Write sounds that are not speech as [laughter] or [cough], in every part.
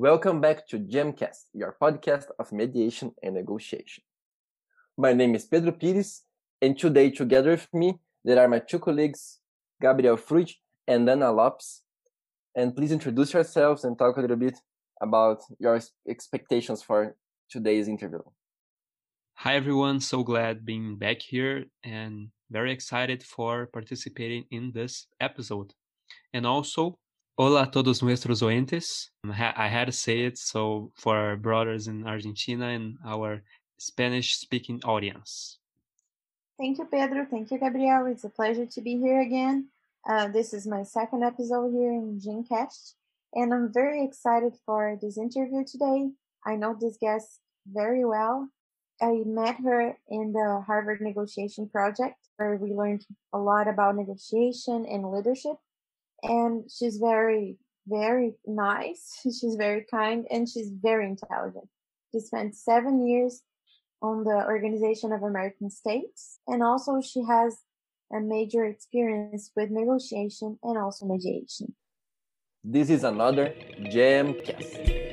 Welcome back to Gemcast, your podcast of mediation and negotiation. My name is Pedro Pires, and today, together with me, there are my two colleagues, Gabriel Fruit and Ana Lopes. And please introduce yourselves and talk a little bit about your expectations for today's interview. Hi, everyone. So glad being back here and very excited for participating in this episode. And also, Hola a todos nuestros oyentes. I had to say it so for our brothers in Argentina and our Spanish speaking audience. Thank you, Pedro. Thank you, Gabriel. It's a pleasure to be here again. Uh, this is my second episode here in Gemcast, and I'm very excited for this interview today. I know this guest very well. I met her in the Harvard Negotiation Project, where we learned a lot about negotiation and leadership and she's very very nice [laughs] she's very kind and she's very intelligent. She spent seven years on the organization of american states and also she has a major experience with negotiation and also mediation. This is another Gemcast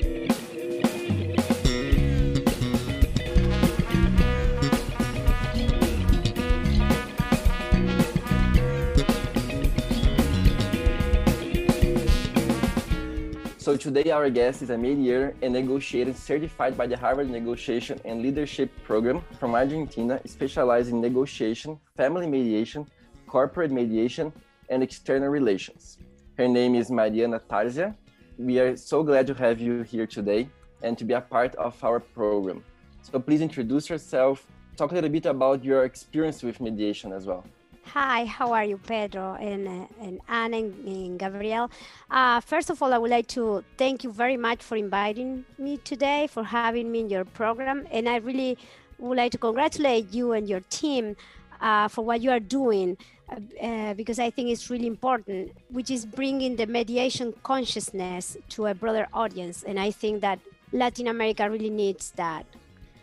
So today our guest is a mediator and negotiator certified by the Harvard Negotiation and Leadership Program from Argentina, specialized in negotiation, family mediation, corporate mediation, and external relations. Her name is Mariana Tarzia. We are so glad to have you here today and to be a part of our program. So please introduce yourself, talk a little bit about your experience with mediation as well. Hi, how are you, Pedro and, and Anne and, and Gabriel? Uh, first of all, I would like to thank you very much for inviting me today, for having me in your program. And I really would like to congratulate you and your team uh, for what you are doing uh, uh, because I think it's really important, which is bringing the mediation consciousness to a broader audience. And I think that Latin America really needs that.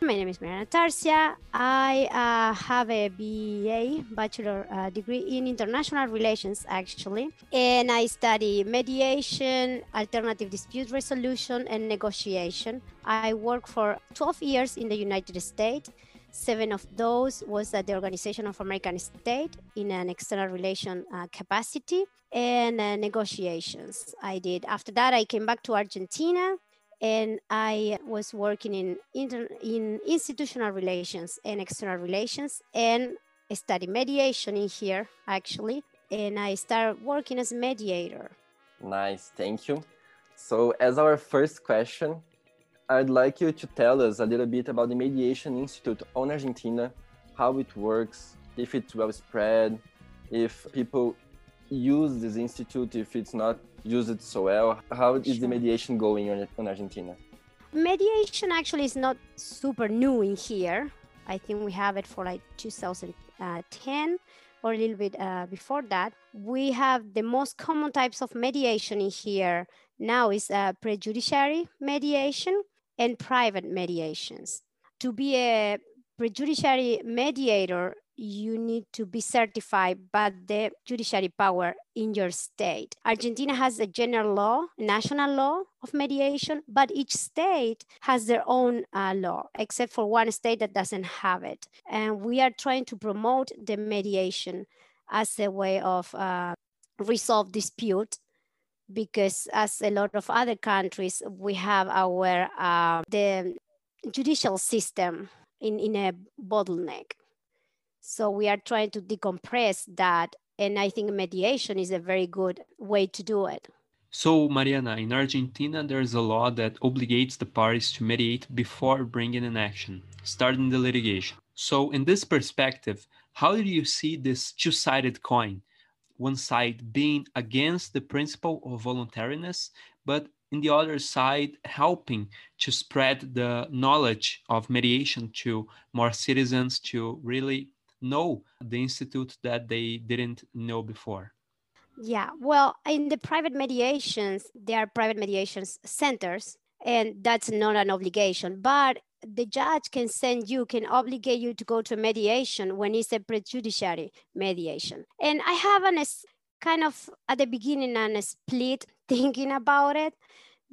My name is Mariana Tarzia. I uh, have a BA, bachelor uh, degree in international relations, actually, and I study mediation, alternative dispute resolution, and negotiation. I worked for 12 years in the United States. Seven of those was at the Organization of American States in an external relation uh, capacity and uh, negotiations. I did. After that, I came back to Argentina and I was working in, inter, in institutional relations and external relations and study mediation in here actually and I started working as a mediator. Nice, thank you. So as our first question, I'd like you to tell us a little bit about the Mediation Institute on Argentina, how it works, if it's well spread, if people use this institute, if it's not use it so well. How is the mediation going on in Argentina? Mediation actually is not super new in here. I think we have it for like 2010 or a little bit uh, before that. We have the most common types of mediation in here now is uh, prejudiciary mediation and private mediations. To be a prejudiciary mediator, you need to be certified by the judiciary power in your state. Argentina has a general law, national law of mediation, but each state has their own uh, law, except for one state that doesn't have it. And we are trying to promote the mediation as a way of uh, resolve dispute because as a lot of other countries, we have our uh, the judicial system in, in a bottleneck. So we are trying to decompress that. And I think mediation is a very good way to do it. So, Mariana, in Argentina, there's a law that obligates the parties to mediate before bringing an action, starting the litigation. So, in this perspective, how do you see this two sided coin? One side being against the principle of voluntariness, but in the other side, helping to spread the knowledge of mediation to more citizens to really know the institute that they didn't know before? Yeah, well, in the private mediations, there are private mediations centers, and that's not an obligation. But the judge can send you, can obligate you to go to mediation when it's a prejudiciary mediation. And I have an kind of at the beginning an split thinking about it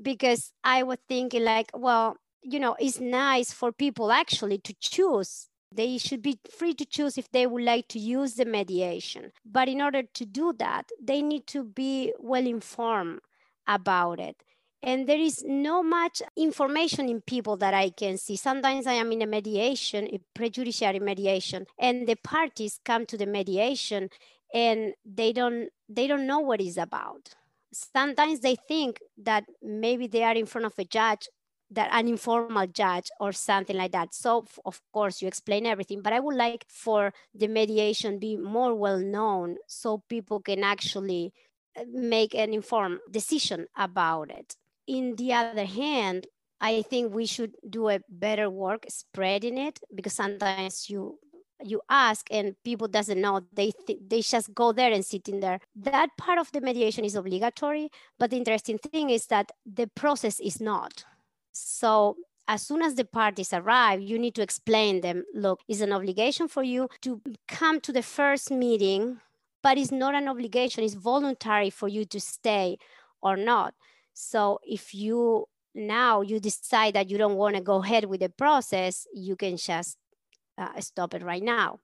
because I was thinking like, well, you know, it's nice for people actually to choose. They should be free to choose if they would like to use the mediation. But in order to do that, they need to be well informed about it. And there is no much information in people that I can see. Sometimes I am in a mediation, a prejudiciary mediation, and the parties come to the mediation and they don't they don't know what it's about. Sometimes they think that maybe they are in front of a judge that an informal judge or something like that. So of course you explain everything, but I would like for the mediation be more well known so people can actually uh, make an informed decision about it. In the other hand, I think we should do a better work spreading it because sometimes you you ask and people doesn't know they th- they just go there and sit in there that part of the mediation is obligatory but the interesting thing is that the process is not so as soon as the parties arrive, you need to explain them, look, it's an obligation for you to come to the first meeting, but it's not an obligation, it's voluntary for you to stay or not. So if you now you decide that you don't want to go ahead with the process, you can just uh, stop it right now.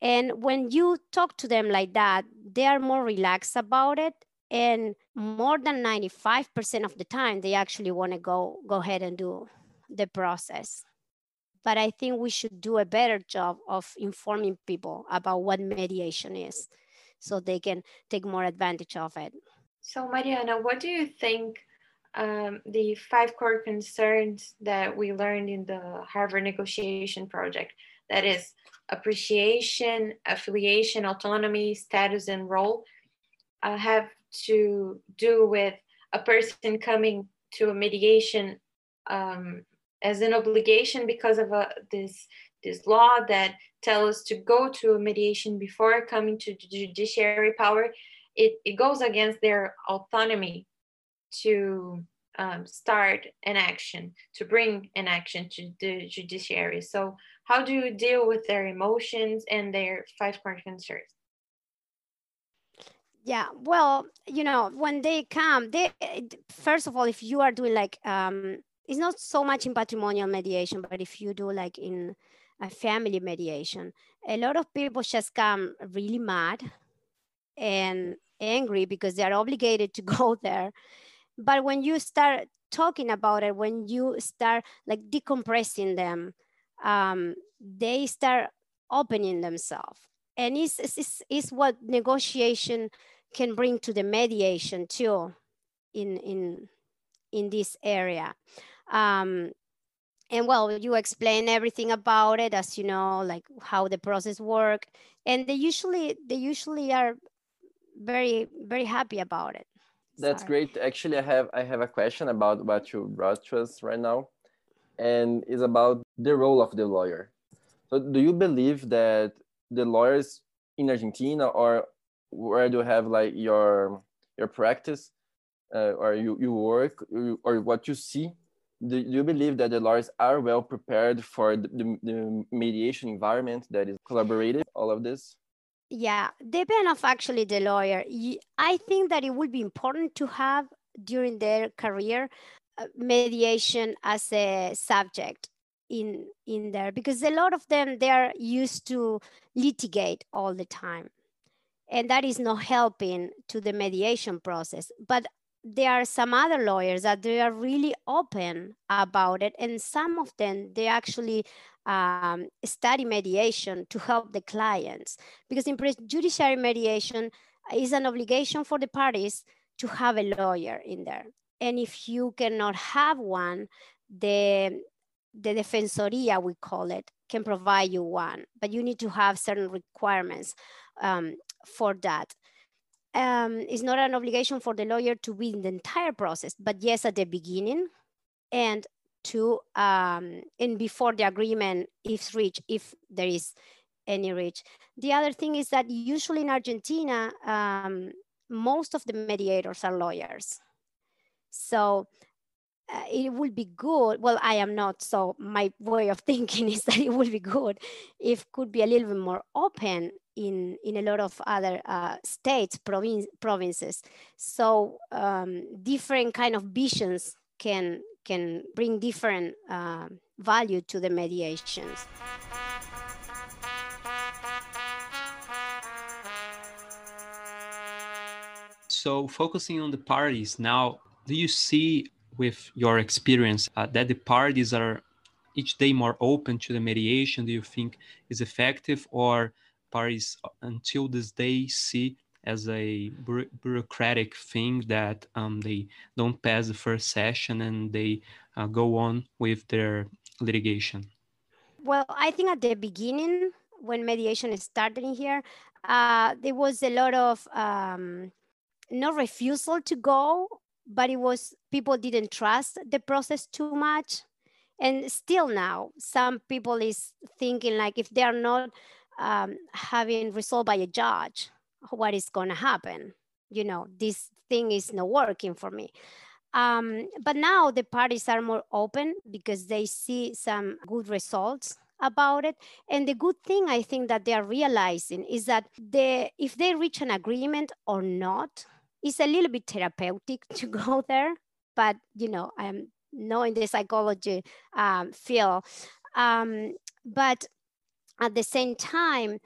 And when you talk to them like that, they are more relaxed about it. And more than 95% of the time they actually want to go go ahead and do the process. But i think we should do a better job of informing people about what mediation is so they can take more advantage of it. So mariana what do you think um, the five core concerns that we learned in the harvard negotiation project that is appreciation affiliation autonomy status and role uh, have to do with a person coming to a mediation um, as an obligation because of a, uh, this this law that tells us to go to a mediation before coming to the judiciary power. It, it goes against their autonomy to um, start an action to bring an action to the judiciary so how do you deal with their emotions and their five core concerns yeah, well, you know, when they come, they first of all, if you are doing like, um, it's not so much in patrimonial mediation, but if you do like in a family mediation, a lot of people just come really mad and angry because they are obligated to [laughs] go there. But when you start talking about it, when you start like decompressing them, um, they start opening themselves. And it's, it's, it's what negotiation can bring to the mediation too in in in this area. Um, and well you explain everything about it as you know like how the process work. And they usually they usually are very very happy about it that's Sorry. great. Actually i have i have a question about what you brought to us right now and is about the role of the lawyer. So do you believe that the lawyers in argentina or where do you have like your your practice uh, or you, you work or what you see? Do, do you believe that the lawyers are well prepared for the, the, the mediation environment that is collaborative all of this yeah depend of actually the lawyer. I think that it would be important to have during their career uh, mediation as a subject in in there because a lot of them they are used to litigate all the time. And that is not helping to the mediation process. But there are some other lawyers that they are really open about it and some of them they actually um, study mediation to help the clients. Because in judiciary mediation is an obligation for the parties to have a lawyer in there. And if you cannot have one the the defensoria we call it can provide you one. But you need to have certain requirements um, for that. Um, it's not an obligation for the lawyer to be in the entire process, but yes, at the beginning and to um, and before the agreement is reached, if there is any reach. The other thing is that usually in Argentina, um, most of the mediators are lawyers. So uh, it would be good. Well, I am not, so my way of [laughs] thinking is that it would be good if could be a little bit more open in, in a lot of other uh, states, province, provinces. So um, different kind of visions can can bring different uh, value to the mediations. So focusing on the parties now, do you see with your experience uh, that the parties are each day more open to the mediation? Do you think is effective or parties until this day see as a bureaucratic thing that um, they don't pass the first session and they uh, go on with their litigation? Well, I think at the beginning, when mediation started in here, uh, there was a lot of um, no refusal to go, but it was people didn't trust the process too much. And still now, some people is thinking like if they are not um, having resolved by a judge, what is going to happen? You know, this thing is not working for me. Um, but now the parties are more open because they see some good results about it. And the good thing I think that they are realizing is that they, if they reach an agreement or not, it's a little bit therapeutic to [laughs] go there. But you know, I'm not in the psychology um, field. Um, but at the same time,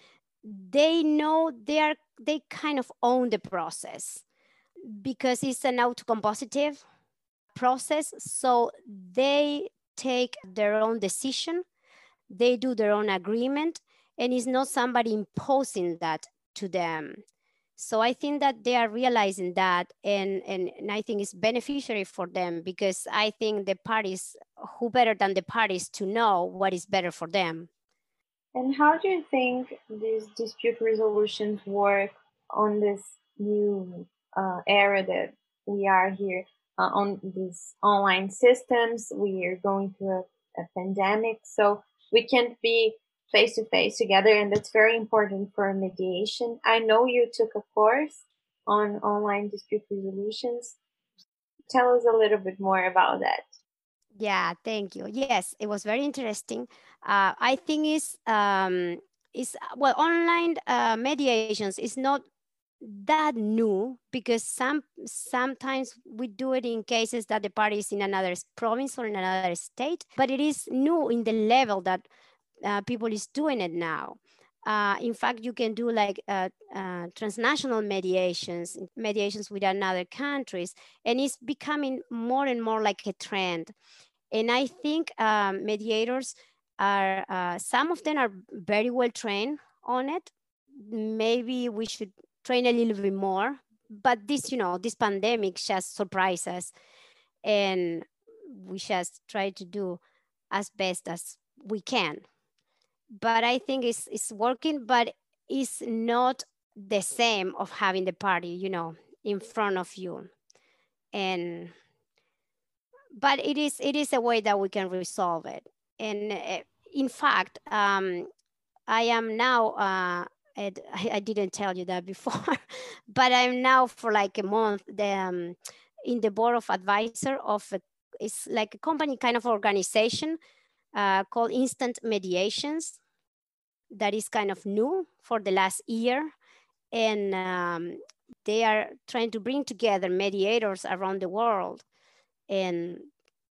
they know they are they kind of own the process because it's an autocompositive process. So they take their own decision, they do their own agreement, and it's not somebody imposing that to them. So I think that they are realizing that, and, and, and I think it's beneficiary for them because I think the parties, who better than the parties to know what is better for them. And how do you think these dispute resolutions work on this new uh, era that we are here uh, on these online systems? We are going through a, a pandemic, so we can't be face to face together, and that's very important for mediation. I know you took a course on online dispute resolutions. Tell us a little bit more about that. Yeah, thank you. Yes, it was very interesting. Uh, I think it's um, is well online uh, mediations is not that new because some sometimes we do it in cases that the party is in another province or in another state, but it is new in the level that uh, people is doing it now. Uh, in fact, you can do like uh, uh, transnational mediations, mediations with another countries, and it's becoming more and more like a trend. And I think um, mediators are, uh, some of them are very well trained on it. Maybe we should train a little bit more, but this, you know, this pandemic just surprised us and we just try to do as best as we can but I think it's, it's working, but it's not the same of having the party, you know, in front of you. And, but it is, it is a way that we can resolve it. And uh, in fact, um, I am now, uh, I, I didn't tell you that before, [laughs] but I'm now for like a month the, um, in the board of advisor of a, it's like a company kind of organization uh, called Instant Mediations that is kind of new for the last year. And um, they are trying to bring together mediators around the world. And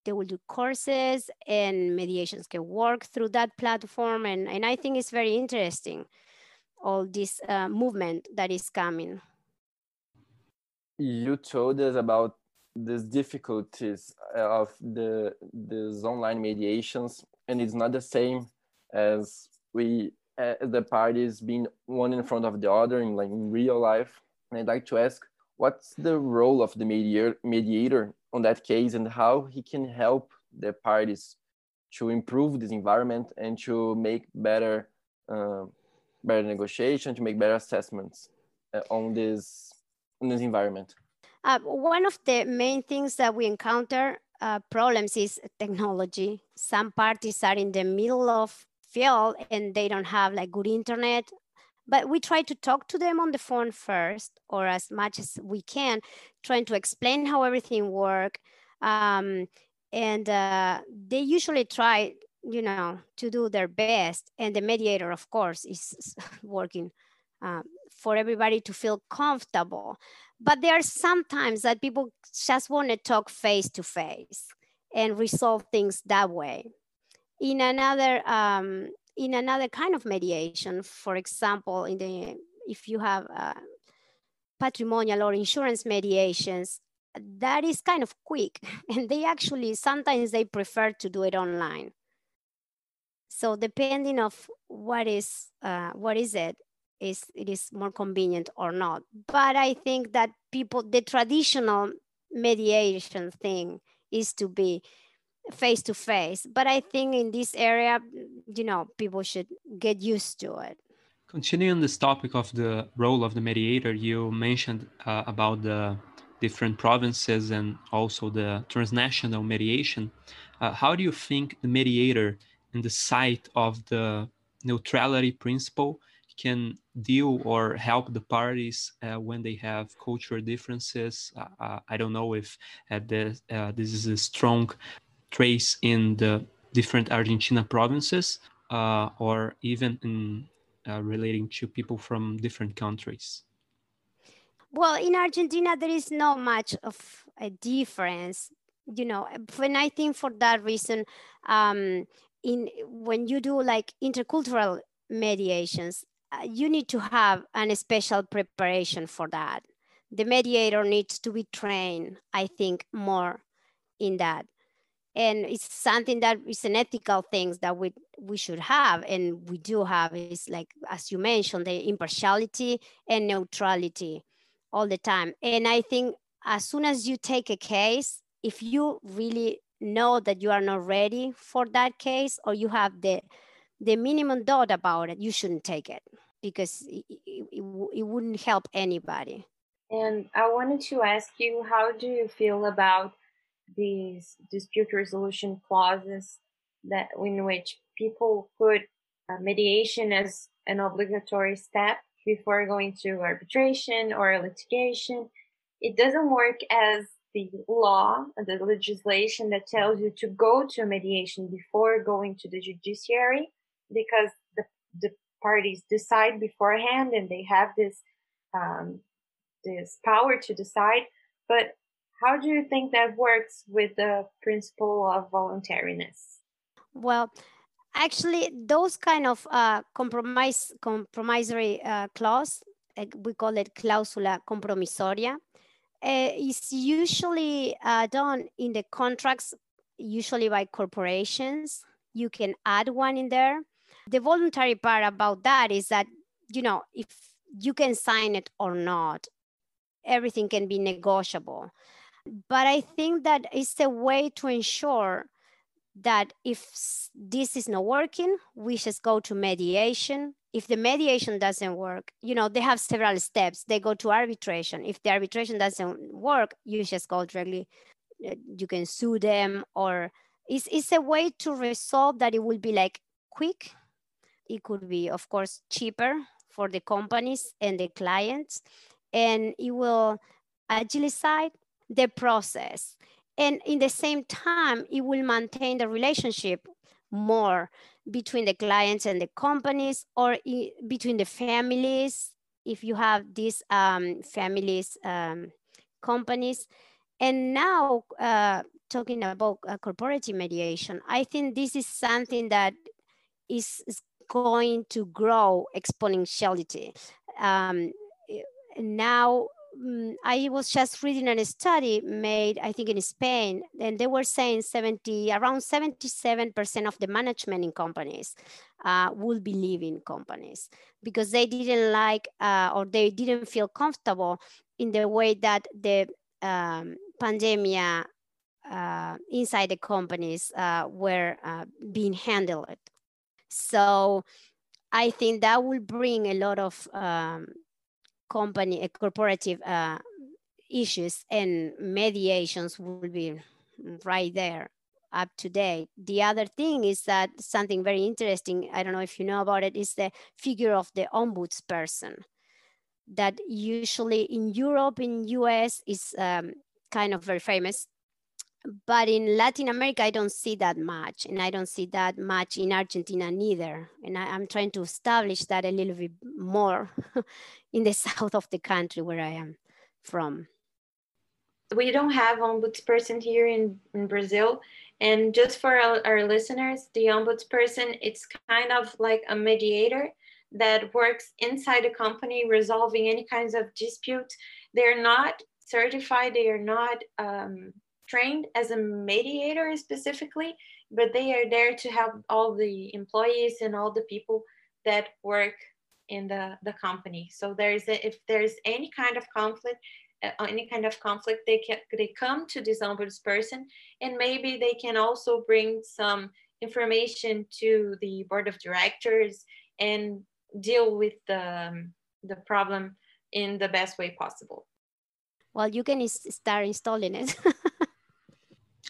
they will do courses and mediations can work through that platform. And, and I think it's very interesting, all this uh, movement that is coming. You told us about these difficulties of the these online mediations, and it's not the same as we uh, the parties being one in front of the other in like in real life. And I'd like to ask, what's the role of the mediator mediator on that case, and how he can help the parties to improve this environment and to make better uh, better negotiation, to make better assessments uh, on this on this environment. Uh, one of the main things that we encounter uh, problems is technology. Some parties are in the middle of field and they don't have like good internet. But we try to talk to them on the phone first or as much as we can trying to explain how everything work. Um, and uh, they usually try you know to do their best. And the mediator of course is [laughs] working um, for everybody to feel comfortable. But there are sometimes that people just want to talk face to face and resolve things that way. In another, um, in another kind of mediation, for example, in the if you have uh, patrimonial or insurance mediations, that is kind of quick, [laughs] and they actually sometimes they prefer to do it online. So depending of what is uh, what is it, is it is more convenient or not. But I think that people, the traditional mediation thing is to be face to face. But I think in this area, you know, people should get used to it. Continuing this topic of the role of the mediator, you mentioned uh, about the different provinces and also the transnational mediation. Uh, how do you think the mediator in the sight of the neutrality principle can deal or help the parties uh, when they have cultural differences. Uh, uh I don't know if uh, the, uh, this is a strong trace in the different Argentina provinces uh, or even in relating to people from different countries. Well, in Argentina, there is not much of a difference. You know, when I think for that reason, um, in when you do like intercultural mediations, uh, you need to have an special preparation for that. The mediator needs to be trained, I think, more in that. And it's something that is an ethical thing that we, we should have, and we do have, is like, as you mentioned, the impartiality and neutrality all the time. And I think as soon as you take a case, if you really know that you are not ready for that case or you have the the minimum doubt about it, you shouldn't take it because it, it, it, wouldn't help anybody. And I wanted to ask you, how do you feel about these dispute resolution clauses that in which people put uh, mediation as an obligatory step before going to arbitration or litigation? It doesn't work as the law, the legislation that tells you to go to mediation before going to the judiciary because the, the parties decide beforehand and they have this um, this power to decide. But how do you think that works with the principle of voluntariness? Well, actually, those kind of uh, compromise compromissory uh, clause, like we call it clausula compromisoria, uh, is usually uh, done in the contracts, usually by corporations. You can add one in there the voluntary part about that is that you know if you can sign it or not everything can be negotiable but i think that it's a way to ensure that if this is not working we just go to mediation. If the mediation doesn't work you know they have several steps. They go to arbitration. If the arbitration doesn't work you just go directly uh, you can sue them or it's, it's a way to resolve that it will be like quick. It could be, of course, cheaper for the companies and the clients, and it will agilize the process. And in the same time, it will maintain the relationship more between the clients and the companies or between the families, if you have these um, families um, companies. And now, uh, talking about uh, corporative mediation, I think this is something that is, is going to grow exponentially. Um, now, um, I was just reading a study made, I think in Spain, and they were saying 70, around 77% of the management in companies uh, will be leaving companies because they didn't like uh, or they didn't feel comfortable in the way that the um, pandemic uh, inside the companies uh, were uh, being handled. So I think that will bring a lot of um, company, uh, corporative uh, issues and mediations will be right there up to date. The other thing is that something very interesting, I don't know if you know about it, is the figure of the ombudsperson that usually in Europe, in US is um, kind of very famous but in Latin America, I don't see that much, and I don't see that much in Argentina neither. And I, am trying to establish that a little bit more [laughs] in the [laughs] south of the country where I am. from? We don't have ombudsperson here in, in Brazil. And just for our, our listeners, the ombudsperson, it's kind of like a mediator that works inside the company resolving any kinds of disputes. They're not certified, they are not um, trained as a mediator specifically, but they are there to help all the employees and all the people that work in the, the company. So there's a, if there's any kind of conflict, uh, any kind of conflict, they can they come to this ombudsperson, and maybe they can also bring some information to the board of directors and deal with the um, the problem in the best way possible. Well, you can start installing it. [laughs]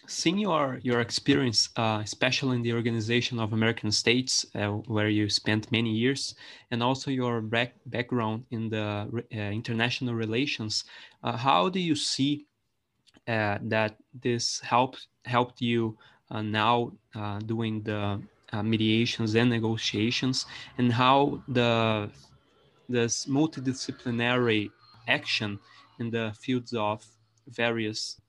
Seeing your your experience, uh, especially in the Organization of American States, uh, where you spent many years, and also your back, background in the uh, international relations, uh, how do you see uh, that this helped helped you uh, now doing the mediations and negotiations, and how the this multidisciplinary action in the fields of various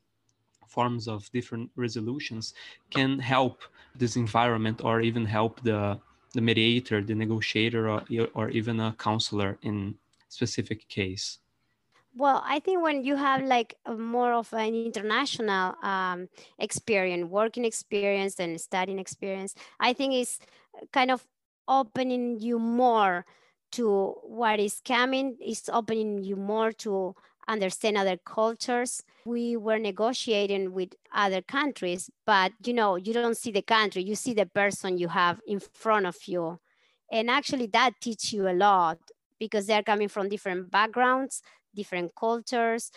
forms of different resolutions can help this environment or even help the the mediator the negotiator or, or even a counselor in specific case. Well i think when you have like more of an international um, experience working experience and studying experience i think it's kind of opening you more to what is coming. It's opening you more to understand other cultures. We were negotiating with other countries, but you know, you don't see the country, you see the person you have in front of you. And actually that teaches you a lot because they're coming from different backgrounds, different cultures,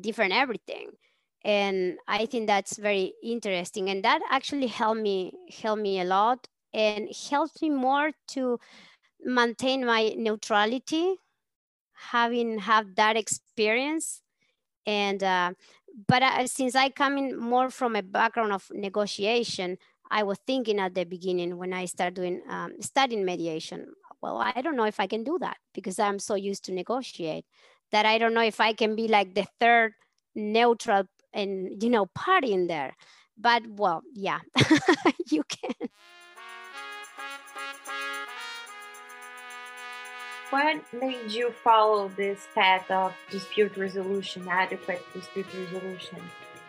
different everything. And I think that's very interesting. And that actually helped me helped me a lot and helped me more to maintain my neutrality having have that experience. And uh, but uh, since i come in more from a background of negotiation i was thinking at the beginning when i started doing um, studying mediation well i don't know if i can do that because i'm so used to negotiate that i don't know if i can be like the third neutral and you know party in there. But well yeah [laughs] you can What made you follow this path of dispute resolution, adequate dispute resolution?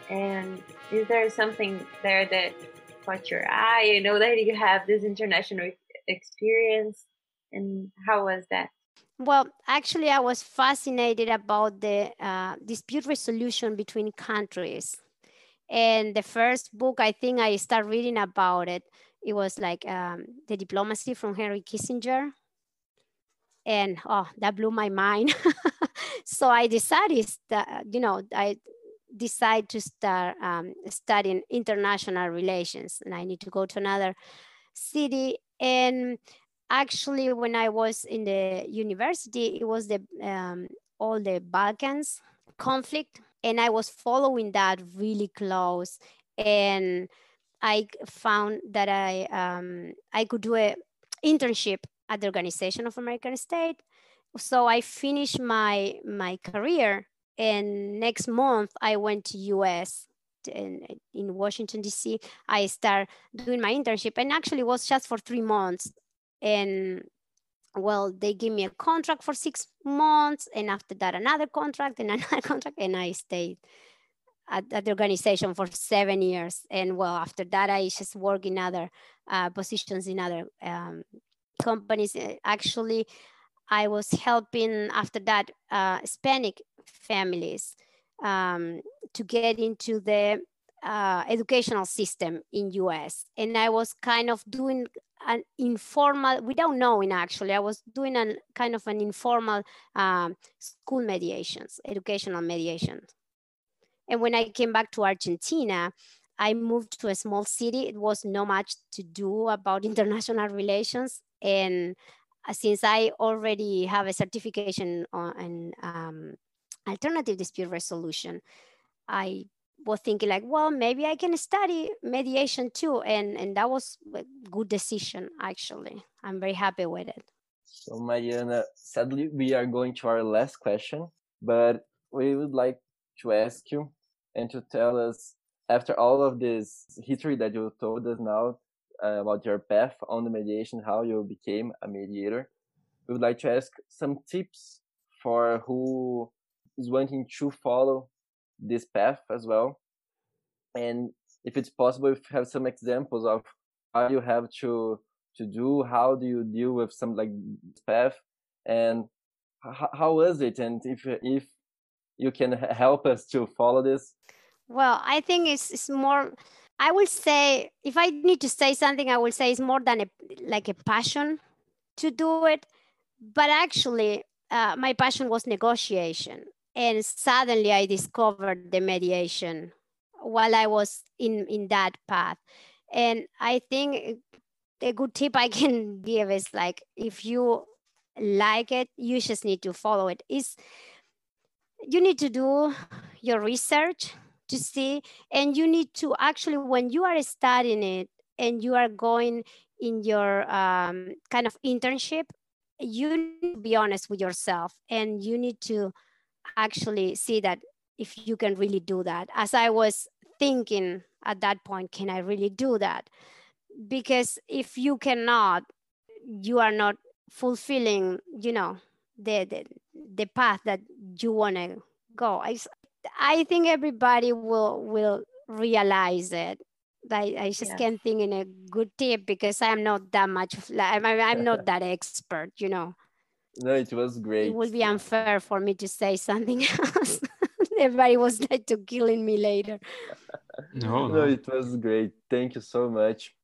And is there something there that caught your eye? You know that you have this international experience, and how was that? Well, actually, I was fascinated about the uh, dispute resolution between countries. And the first book I think I started reading about it, it was like um, The Diplomacy from Henry Kissinger and oh that blew my mind. [laughs] So i decided that you know i decided to start um, studying international relations and i need to go to another city. And actually when i was in the university it was the um, all the balkans conflict and i was following that really close. And i found that i um, i could do a internship at the Organization of American States. So I finished my, my career and next month I went to US in, in Washington, DC. I start doing my internship and actually was just for three months. And well, they gave me a contract for six months and after that another contract and [laughs] another contract and I stayed at, at, the organization for seven years. And well, after that, I just work in other uh, positions in other um, companies. Eh, actually, I was helping after that uh, Hispanic families um, to get into the uh, educational system in US. And I was kind of doing an informal, without knowing actually, I was doing a kind of an informal um, school mediations, educational mediation. And when I came back to Argentina, I moved to a small city. It was not much to do about [laughs] international relations. And uh, since I already have a certification on um, alternative dispute resolution, I was thinking like, well, maybe I can study mediation too. And, and that was a good decision, actually. I'm very happy with it. So Mariana, sadly, we are going to our last question, but we would like to ask you and to tell us, after all of this history that you told us now uh, about your path on the mediation, how you became a mediator, we would like to ask some tips for who is wanting to follow this path as well. And if it's possible, if you have some examples of how you have to to do, how do you deal with some like path, and how, how was it, and if if you can help us to follow this. Well, I think it's, it's more. I will say, if I need to say something, I will say it's more than a like a passion to do it. But actually, uh, my passion was negotiation, and suddenly I discovered the mediation while I was in in that path. And I think a good tip I [laughs] can give is like if you like it, you just need to follow it. Is you need to do your research to see, and you need to actually when you are studying it and you are going in your um, kind of internship, you need to be honest with yourself, and you need to actually see that if you can really do that. As I was thinking at that point, can I really do that? Because if you cannot, you are not fulfilling, you know, the, the, the path that you want to go. I, I think everybody will will realize it. I, I just can't think in a good tip because I'm not that much, I'm, I'm not [laughs] that expert, you know. No, it was great. It would be unfair for me to say something [laughs] else. [laughs] Everybody was like to killing me later. No, no, it was great. Thank you so much.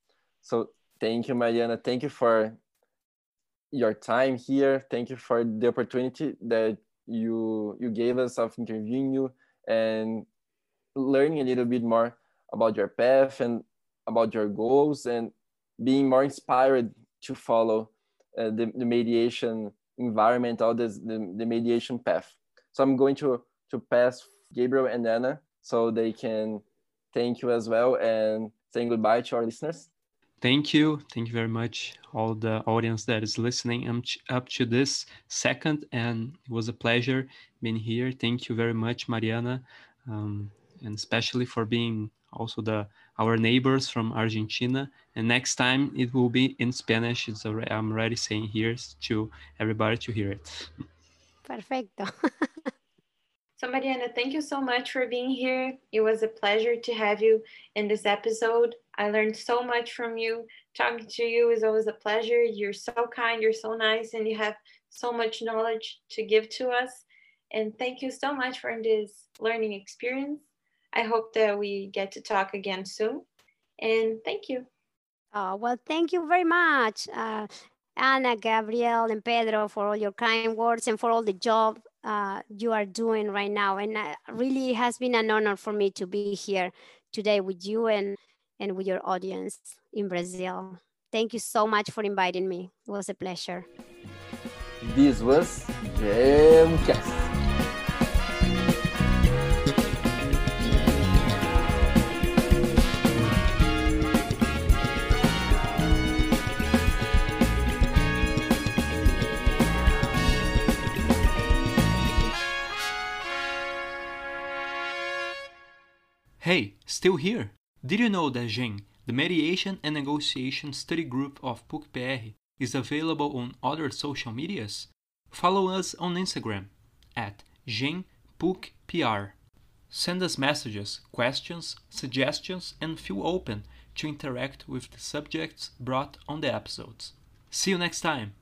So thank you, Mariana. Thank you for your time here. Thank you for the opportunity that you you gave us of interviewing you and learning a little bit more about your path and about your goals and being more inspired to follow uh, the, the mediation environment or this, the, the mediation path. So I'm going to to pass Gabriel and Anna so they can thank you as well and saying goodbye to our listeners. Thank you. Thank you very much, all the audience that is listening up to this second. And it was a pleasure being here. Thank you very much, Mariana, um, and especially for being also the our neighbors from Argentina. And next time it will be in Spanish. It's already, I'm already saying here to everybody to hear it. Perfecto. [laughs] So, Mariana, thank you so much for being here. It was a pleasure to have you in this episode. I learned so much from you. Talking to you is always a pleasure. You're so kind, you're so nice, and you have so much knowledge to give to us. And thank you so much for this learning experience. I hope that we get to talk again soon. And thank you. Oh, well, thank you very much, uh, Anna, Gabriel, and Pedro, for all your kind words and for all the job uh, you are doing right now. And uh, really has been an honor for me to be here today with you and, and with your audience in Brazil. Thank you so much for inviting me. It was a pleasure. This was Gemcast. Still here? Did you know that GEM, the Mediation and Negotiation Study Group of PUC-PR, is available on other social medias? Follow us on Instagram at GEMPUCPR. Send us messages, questions, suggestions, and feel open to interact with the subjects brought on the episodes. See you next time!